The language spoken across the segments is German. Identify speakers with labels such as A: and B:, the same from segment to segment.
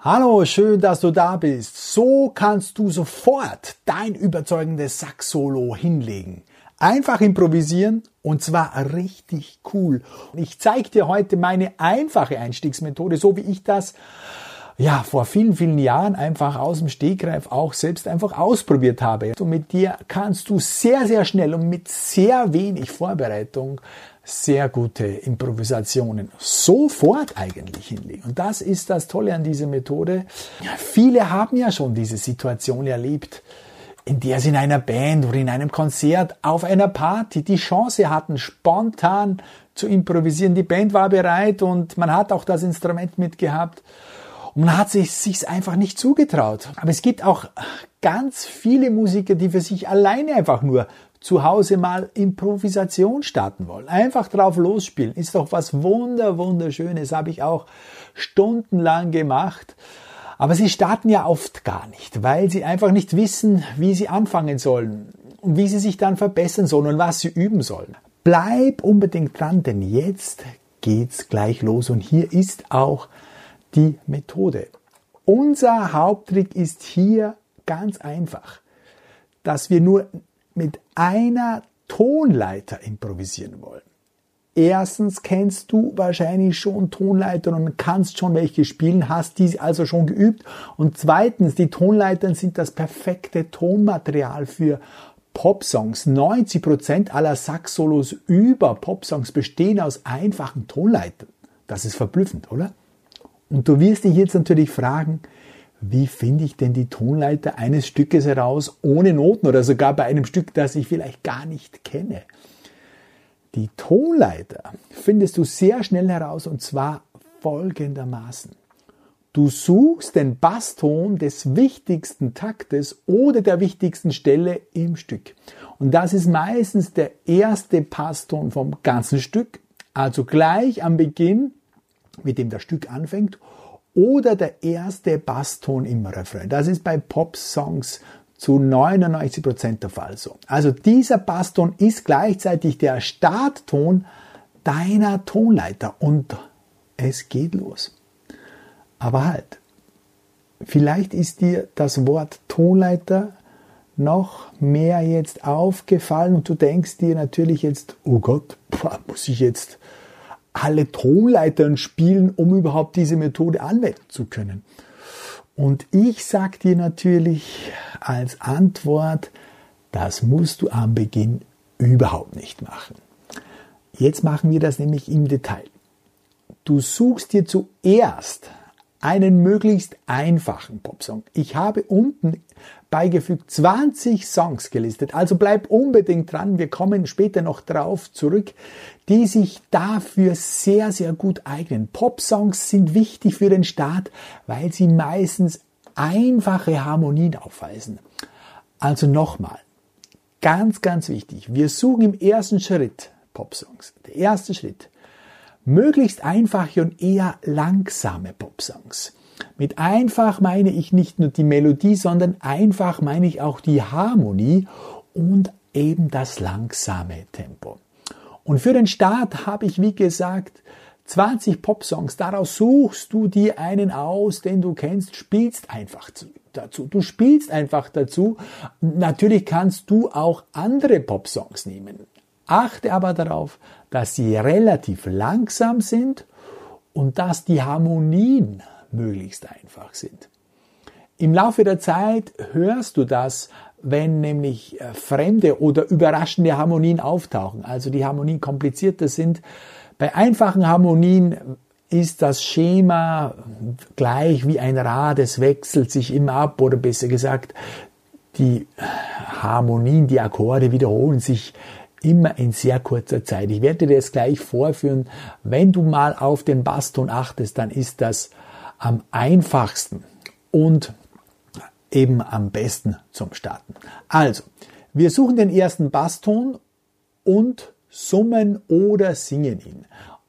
A: Hallo, schön, dass du da bist. So kannst du sofort dein überzeugendes Sax-Solo hinlegen. Einfach improvisieren und zwar richtig cool. Ich zeige dir heute meine einfache Einstiegsmethode, so wie ich das ja vor vielen, vielen Jahren einfach aus dem Stegreif auch selbst einfach ausprobiert habe. Und mit dir kannst du sehr, sehr schnell und mit sehr wenig Vorbereitung sehr gute Improvisationen sofort eigentlich hinlegen. Und das ist das Tolle an dieser Methode. Viele haben ja schon diese Situation erlebt, in der sie in einer Band oder in einem Konzert auf einer Party die Chance hatten, spontan zu improvisieren. Die Band war bereit und man hat auch das Instrument mitgehabt. Und man hat sich sich's einfach nicht zugetraut. Aber es gibt auch ganz viele Musiker, die für sich alleine einfach nur zu Hause mal Improvisation starten wollen. Einfach drauf losspielen. Ist doch was wunder, wunderschönes. Habe ich auch stundenlang gemacht. Aber sie starten ja oft gar nicht, weil sie einfach nicht wissen, wie sie anfangen sollen und wie sie sich dann verbessern sollen und was sie üben sollen. Bleib unbedingt dran, denn jetzt geht's gleich los und hier ist auch die Methode. Unser Haupttrick ist hier ganz einfach, dass wir nur mit einer Tonleiter improvisieren wollen. Erstens kennst du wahrscheinlich schon Tonleitern und kannst schon welche spielen, hast diese also schon geübt. Und zweitens, die Tonleitern sind das perfekte Tonmaterial für Popsongs. 90% aller Sax-Solos über Popsongs bestehen aus einfachen Tonleitern. Das ist verblüffend, oder? Und du wirst dich jetzt natürlich fragen, wie finde ich denn die Tonleiter eines Stückes heraus ohne Noten oder sogar bei einem Stück, das ich vielleicht gar nicht kenne. Die Tonleiter findest du sehr schnell heraus und zwar folgendermaßen. Du suchst den Basston des wichtigsten Taktes oder der wichtigsten Stelle im Stück. Und das ist meistens der erste Basston vom ganzen Stück, also gleich am Beginn, mit dem das Stück anfängt oder der erste Basston im Refrain. Das ist bei Pop-Songs zu 99 Prozent der Fall so. Also dieser Basston ist gleichzeitig der Startton deiner Tonleiter und es geht los. Aber halt, vielleicht ist dir das Wort Tonleiter noch mehr jetzt aufgefallen und du denkst dir natürlich jetzt, oh Gott, muss ich jetzt alle Tonleitern spielen, um überhaupt diese Methode anwenden zu können. Und ich sage dir natürlich als Antwort, das musst du am Beginn überhaupt nicht machen. Jetzt machen wir das nämlich im Detail. Du suchst dir zuerst einen möglichst einfachen Popsong. Ich habe unten beigefügt 20 Songs gelistet, also bleib unbedingt dran, wir kommen später noch drauf zurück, die sich dafür sehr, sehr gut eignen. Popsongs sind wichtig für den Start, weil sie meistens einfache Harmonien aufweisen. Also nochmal, ganz, ganz wichtig, wir suchen im ersten Schritt Popsongs. Der erste Schritt möglichst einfache und eher langsame Popsongs. Mit einfach meine ich nicht nur die Melodie, sondern einfach meine ich auch die Harmonie und eben das langsame Tempo. Und für den Start habe ich, wie gesagt, 20 Popsongs. Daraus suchst du dir einen aus, den du kennst, spielst einfach dazu. Du spielst einfach dazu. Natürlich kannst du auch andere Popsongs nehmen. Achte aber darauf, dass sie relativ langsam sind und dass die Harmonien möglichst einfach sind. Im Laufe der Zeit hörst du das, wenn nämlich äh, fremde oder überraschende Harmonien auftauchen, also die Harmonien komplizierter sind. Bei einfachen Harmonien ist das Schema gleich wie ein Rad, es wechselt sich immer ab oder besser gesagt, die Harmonien, die Akkorde wiederholen sich immer in sehr kurzer Zeit. Ich werde dir das gleich vorführen. Wenn du mal auf den Basston achtest, dann ist das am einfachsten und eben am besten zum Starten. Also, wir suchen den ersten Basston und summen oder singen ihn.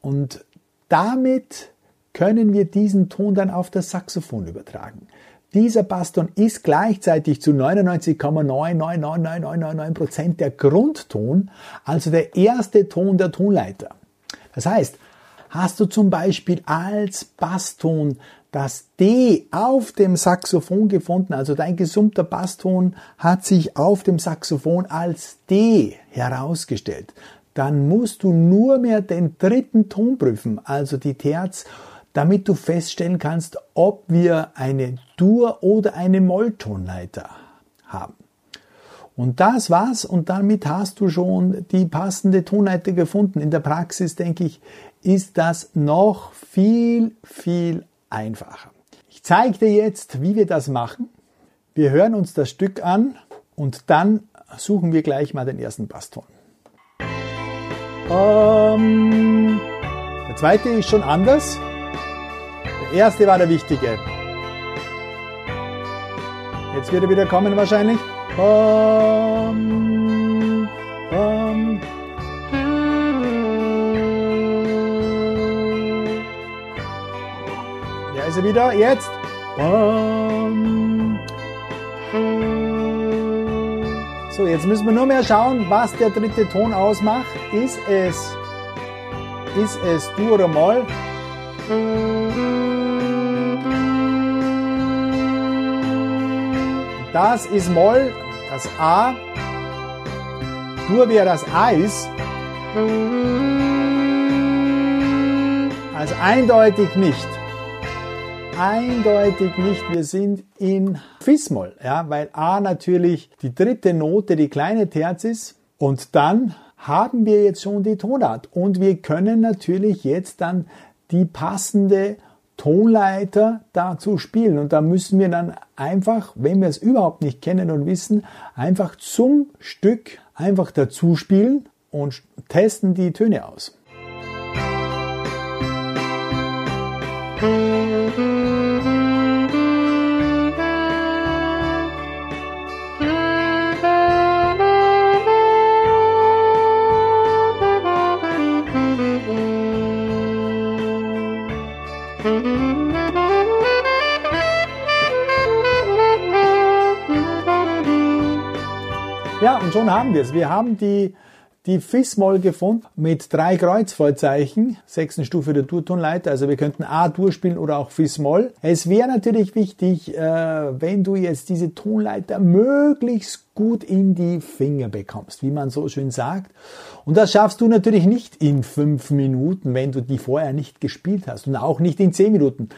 A: Und damit können wir diesen Ton dann auf das Saxophon übertragen. Dieser Basston ist gleichzeitig zu 99,9999999% der Grundton, also der erste Ton der Tonleiter. Das heißt, hast du zum Beispiel als Basston das D auf dem Saxophon gefunden, also dein gesummter Basston hat sich auf dem Saxophon als D herausgestellt. Dann musst du nur mehr den dritten Ton prüfen, also die Terz, damit du feststellen kannst, ob wir eine Dur- oder eine Molltonleiter haben. Und das war's und damit hast du schon die passende Tonleiter gefunden. In der Praxis, denke ich, ist das noch viel, viel einfacher. Ich zeige dir jetzt, wie wir das machen. Wir hören uns das Stück an und dann suchen wir gleich mal den ersten Basston. Ähm, der zweite ist schon anders. Der erste war der wichtige. Jetzt wird er wieder kommen wahrscheinlich. Um, um. Ja, ist er wieder. Jetzt. Um. So, jetzt müssen wir nur mehr schauen, was der dritte Ton ausmacht. Ist es, ist es Du oder Moll? Das ist Moll, das A. Dur wäre das Eis. Also eindeutig nicht. Eindeutig nicht. Wir sind in Fis-Moll, ja, weil A natürlich die dritte Note, die kleine Terz ist. Und dann haben wir jetzt schon die Tonart. Und wir können natürlich jetzt dann die passende Tonleiter dazu spielen. Und da müssen wir dann einfach, wenn wir es überhaupt nicht kennen und wissen, einfach zum Stück einfach dazu spielen und testen die Töne aus. Ja, und schon haben wir es. Wir haben die, die Fis-Moll gefunden mit drei Kreuzvollzeichen, sechsten Stufe der Durtonleiter. Also wir könnten A durchspielen oder auch Fis-Moll. Es wäre natürlich wichtig, äh, wenn du jetzt diese Tonleiter möglichst gut in die Finger bekommst, wie man so schön sagt. Und das schaffst du natürlich nicht in fünf Minuten, wenn du die vorher nicht gespielt hast und auch nicht in zehn Minuten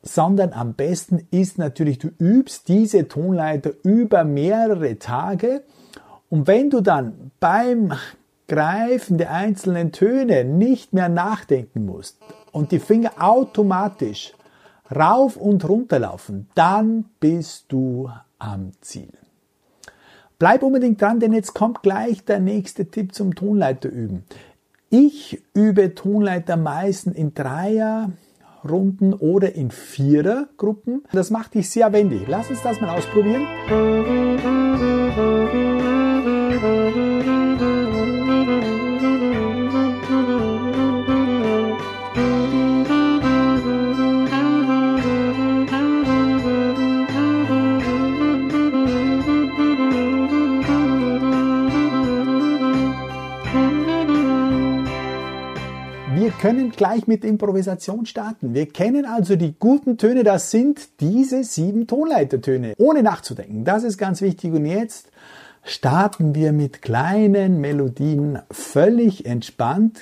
A: sondern am besten ist natürlich, du übst diese Tonleiter über mehrere Tage und wenn du dann beim Greifen der einzelnen Töne nicht mehr nachdenken musst und die Finger automatisch rauf und runter laufen, dann bist du am Ziel. Bleib unbedingt dran, denn jetzt kommt gleich der nächste Tipp zum Tonleiter üben. Ich übe Tonleiter meistens in Dreier, Runden oder in Vierergruppen. Das macht dich sehr wendig. Lass uns das mal ausprobieren. Können gleich mit Improvisation starten. Wir kennen also die guten Töne, das sind diese sieben Tonleitertöne, ohne nachzudenken. Das ist ganz wichtig. Und jetzt starten wir mit kleinen Melodien völlig entspannt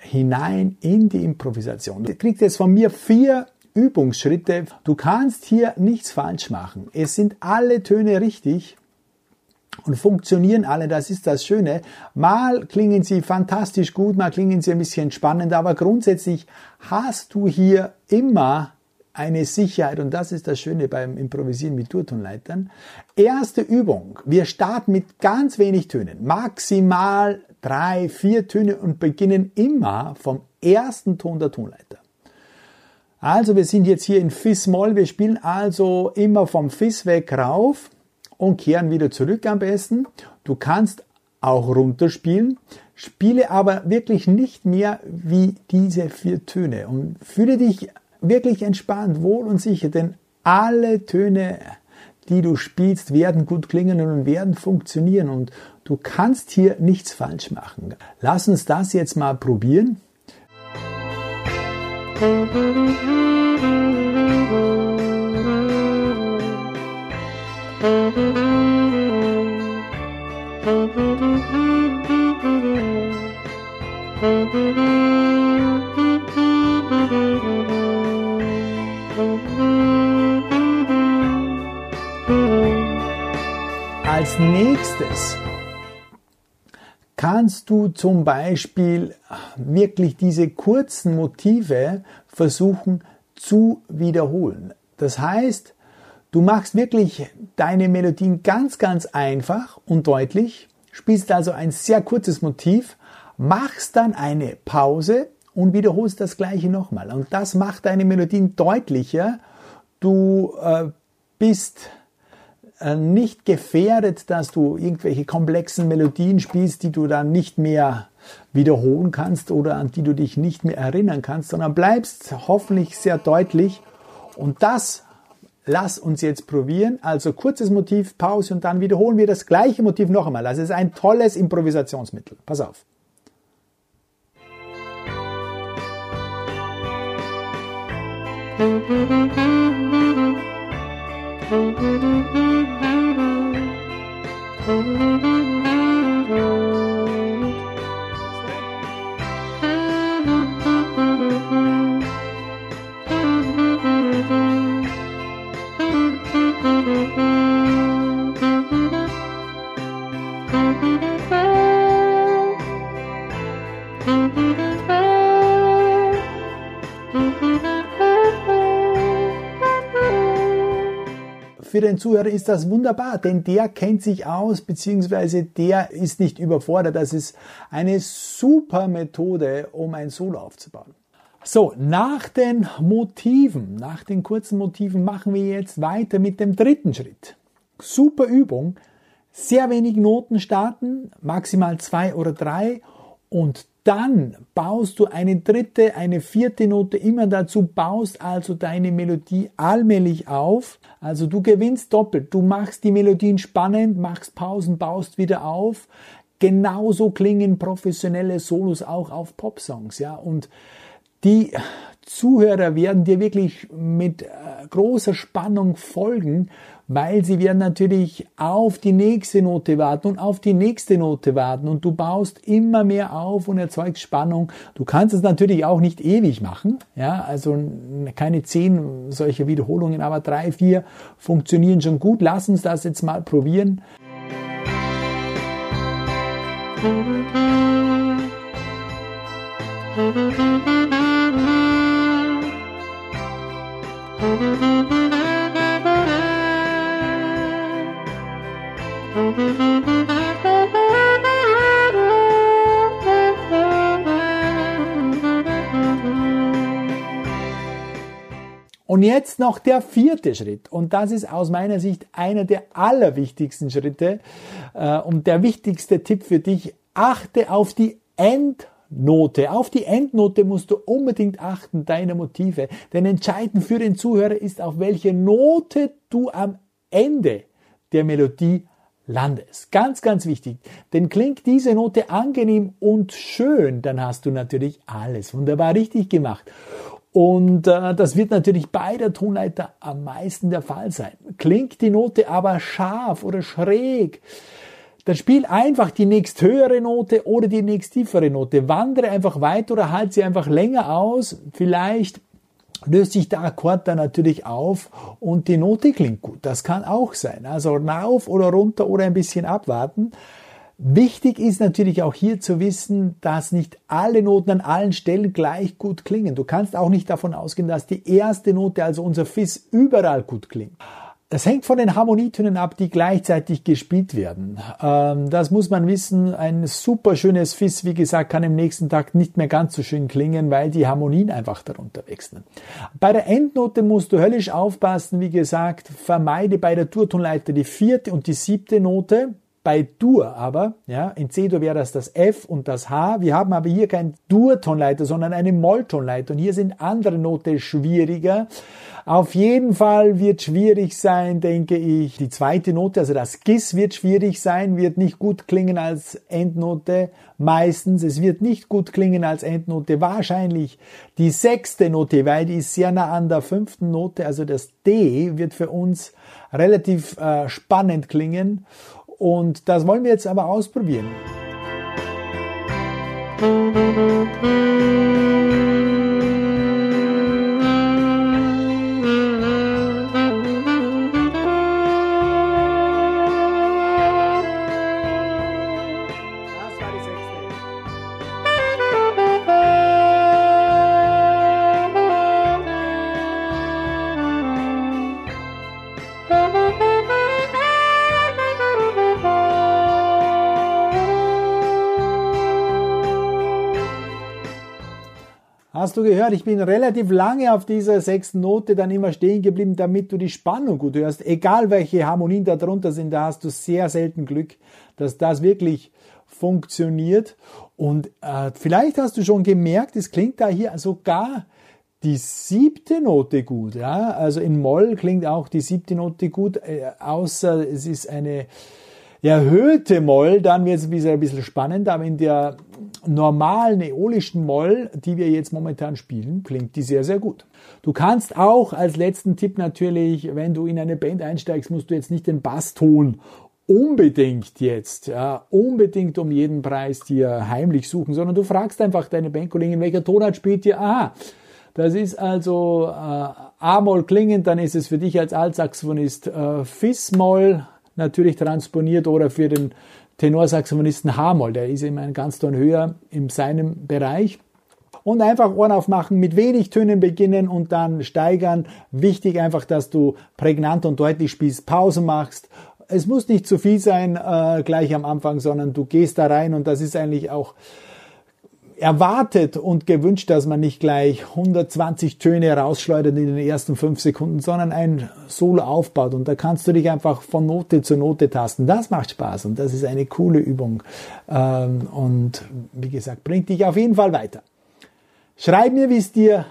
A: hinein in die Improvisation. Du kriegst jetzt von mir vier Übungsschritte. Du kannst hier nichts falsch machen. Es sind alle Töne richtig und funktionieren alle, das ist das Schöne. Mal klingen sie fantastisch gut, mal klingen sie ein bisschen spannend, aber grundsätzlich hast du hier immer eine Sicherheit und das ist das Schöne beim Improvisieren mit Durtonleitern. Erste Übung. Wir starten mit ganz wenig Tönen. Maximal drei, vier Töne und beginnen immer vom ersten Ton der Tonleiter. Also wir sind jetzt hier in Fis-Moll. Wir spielen also immer vom Fis weg rauf und kehren wieder zurück am besten. Du kannst auch runterspielen, spiele aber wirklich nicht mehr wie diese vier Töne und fühle dich wirklich entspannt, wohl und sicher, denn alle Töne, die du spielst, werden gut klingen und werden funktionieren und du kannst hier nichts falsch machen. Lass uns das jetzt mal probieren. Musik nächstes kannst du zum Beispiel wirklich diese kurzen Motive versuchen zu wiederholen. Das heißt, du machst wirklich deine Melodien ganz, ganz einfach und deutlich, spielst also ein sehr kurzes Motiv, machst dann eine Pause und wiederholst das gleiche nochmal. Und das macht deine Melodien deutlicher. Du äh, bist nicht gefährdet, dass du irgendwelche komplexen Melodien spielst, die du dann nicht mehr wiederholen kannst oder an die du dich nicht mehr erinnern kannst, sondern bleibst hoffentlich sehr deutlich. Und das lass uns jetzt probieren. Also kurzes Motiv, Pause und dann wiederholen wir das gleiche Motiv noch einmal. Das ist ein tolles Improvisationsmittel. Pass auf. Thank you. Für den Zuhörer ist das wunderbar, denn der kennt sich aus, beziehungsweise der ist nicht überfordert. Das ist eine super Methode, um ein Solo aufzubauen. So, nach den Motiven, nach den kurzen Motiven machen wir jetzt weiter mit dem dritten Schritt. Super Übung. Sehr wenig Noten starten, maximal zwei oder drei und dann baust du eine dritte, eine vierte Note immer dazu, baust also deine Melodie allmählich auf. Also du gewinnst doppelt. Du machst die Melodien spannend, machst Pausen, baust wieder auf. Genauso klingen professionelle Solos auch auf Popsongs, ja. Und die Zuhörer werden dir wirklich mit äh, großer Spannung folgen, weil sie werden natürlich auf die nächste Note warten und auf die nächste Note warten und du baust immer mehr auf und erzeugst Spannung. Du kannst es natürlich auch nicht ewig machen, ja, also keine zehn solcher Wiederholungen, aber drei, vier funktionieren schon gut. Lass uns das jetzt mal probieren. Und jetzt noch der vierte Schritt. Und das ist aus meiner Sicht einer der allerwichtigsten Schritte äh, und der wichtigste Tipp für dich. Achte auf die Endnote. Auf die Endnote musst du unbedingt achten, deine Motive. Denn entscheidend für den Zuhörer ist, auf welche Note du am Ende der Melodie landest. Ganz, ganz wichtig. Denn klingt diese Note angenehm und schön, dann hast du natürlich alles wunderbar richtig gemacht. Und äh, das wird natürlich bei der Tonleiter am meisten der Fall sein. Klingt die Note aber scharf oder schräg, dann spiel einfach die nächsthöhere Note oder die nächsttiefere Note. Wandere einfach weiter oder halt sie einfach länger aus. Vielleicht löst sich der Akkord dann natürlich auf und die Note klingt gut. Das kann auch sein. Also rauf oder runter oder ein bisschen abwarten. Wichtig ist natürlich auch hier zu wissen, dass nicht alle Noten an allen Stellen gleich gut klingen. Du kannst auch nicht davon ausgehen, dass die erste Note, also unser Fis, überall gut klingt. Das hängt von den Harmonietönen ab, die gleichzeitig gespielt werden. Ähm, das muss man wissen. Ein super schönes Fis, wie gesagt, kann im nächsten Takt nicht mehr ganz so schön klingen, weil die Harmonien einfach darunter wechseln. Bei der Endnote musst du höllisch aufpassen. Wie gesagt, vermeide bei der Durtonleiter die vierte und die siebte Note. Bei Dur aber, ja, in C-Dur wäre das das F und das H. Wir haben aber hier kein Dur-Tonleiter, sondern eine Molltonleiter. Und hier sind andere Noten schwieriger. Auf jeden Fall wird schwierig sein, denke ich. Die zweite Note, also das Gis wird schwierig sein, wird nicht gut klingen als Endnote. Meistens. Es wird nicht gut klingen als Endnote. Wahrscheinlich die sechste Note, weil die ist sehr nah an der fünften Note. Also das D wird für uns relativ äh, spannend klingen. Und das wollen wir jetzt aber ausprobieren. Hast du gehört, ich bin relativ lange auf dieser sechsten Note dann immer stehen geblieben, damit du die Spannung gut hörst. Egal welche Harmonien da drunter sind, da hast du sehr selten Glück, dass das wirklich funktioniert. Und äh, vielleicht hast du schon gemerkt, es klingt da hier sogar die siebte Note gut. Ja? Also in Moll klingt auch die siebte Note gut, äh, außer es ist eine erhöhte Moll, dann wird es ein bisschen spannend, aber in der normalen äolischen Moll, die wir jetzt momentan spielen, klingt die sehr, sehr gut. Du kannst auch als letzten Tipp natürlich, wenn du in eine Band einsteigst, musst du jetzt nicht den Basston unbedingt jetzt, ja, unbedingt um jeden Preis dir heimlich suchen, sondern du fragst einfach deine Bandkollegen, welcher Tonart spielt ihr? Aha, das ist also äh, A-Moll klingend, dann ist es für dich als Altsaxophonist äh, Fis-Moll natürlich transponiert oder für den Tenorsaxophonisten H-Moll, der ist immer ein ganz Ton höher in seinem Bereich. Und einfach Ohren aufmachen, mit wenig Tönen beginnen und dann steigern. Wichtig einfach, dass du prägnant und deutlich spielst, Pause machst. Es muss nicht zu viel sein äh, gleich am Anfang, sondern du gehst da rein und das ist eigentlich auch erwartet und gewünscht, dass man nicht gleich 120 Töne rausschleudert in den ersten fünf Sekunden, sondern ein Solo aufbaut und da kannst du dich einfach von Note zu Note tasten. Das macht Spaß und das ist eine coole Übung ähm, und wie gesagt, bringt dich auf jeden Fall weiter. Schreib mir, wie es dir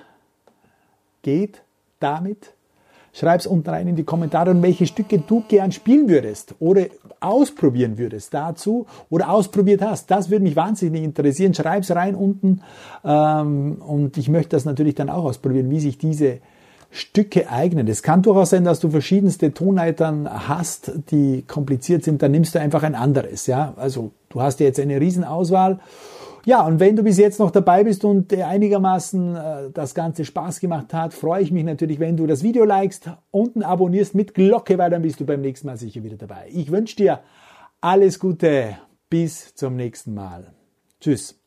A: geht damit Schreib's unten rein in die Kommentare und welche Stücke du gern spielen würdest oder ausprobieren würdest dazu oder ausprobiert hast. Das würde mich wahnsinnig interessieren. Schreib's rein unten ähm, und ich möchte das natürlich dann auch ausprobieren, wie sich diese Stücke eignen. Es kann durchaus sein, dass du verschiedenste Tonleitern hast, die kompliziert sind, dann nimmst du einfach ein anderes. Ja, also du hast ja jetzt eine Riesenauswahl ja, und wenn du bis jetzt noch dabei bist und einigermaßen äh, das Ganze Spaß gemacht hat, freue ich mich natürlich, wenn du das Video likest, unten abonnierst mit Glocke, weil dann bist du beim nächsten Mal sicher wieder dabei. Ich wünsche dir alles Gute, bis zum nächsten Mal. Tschüss.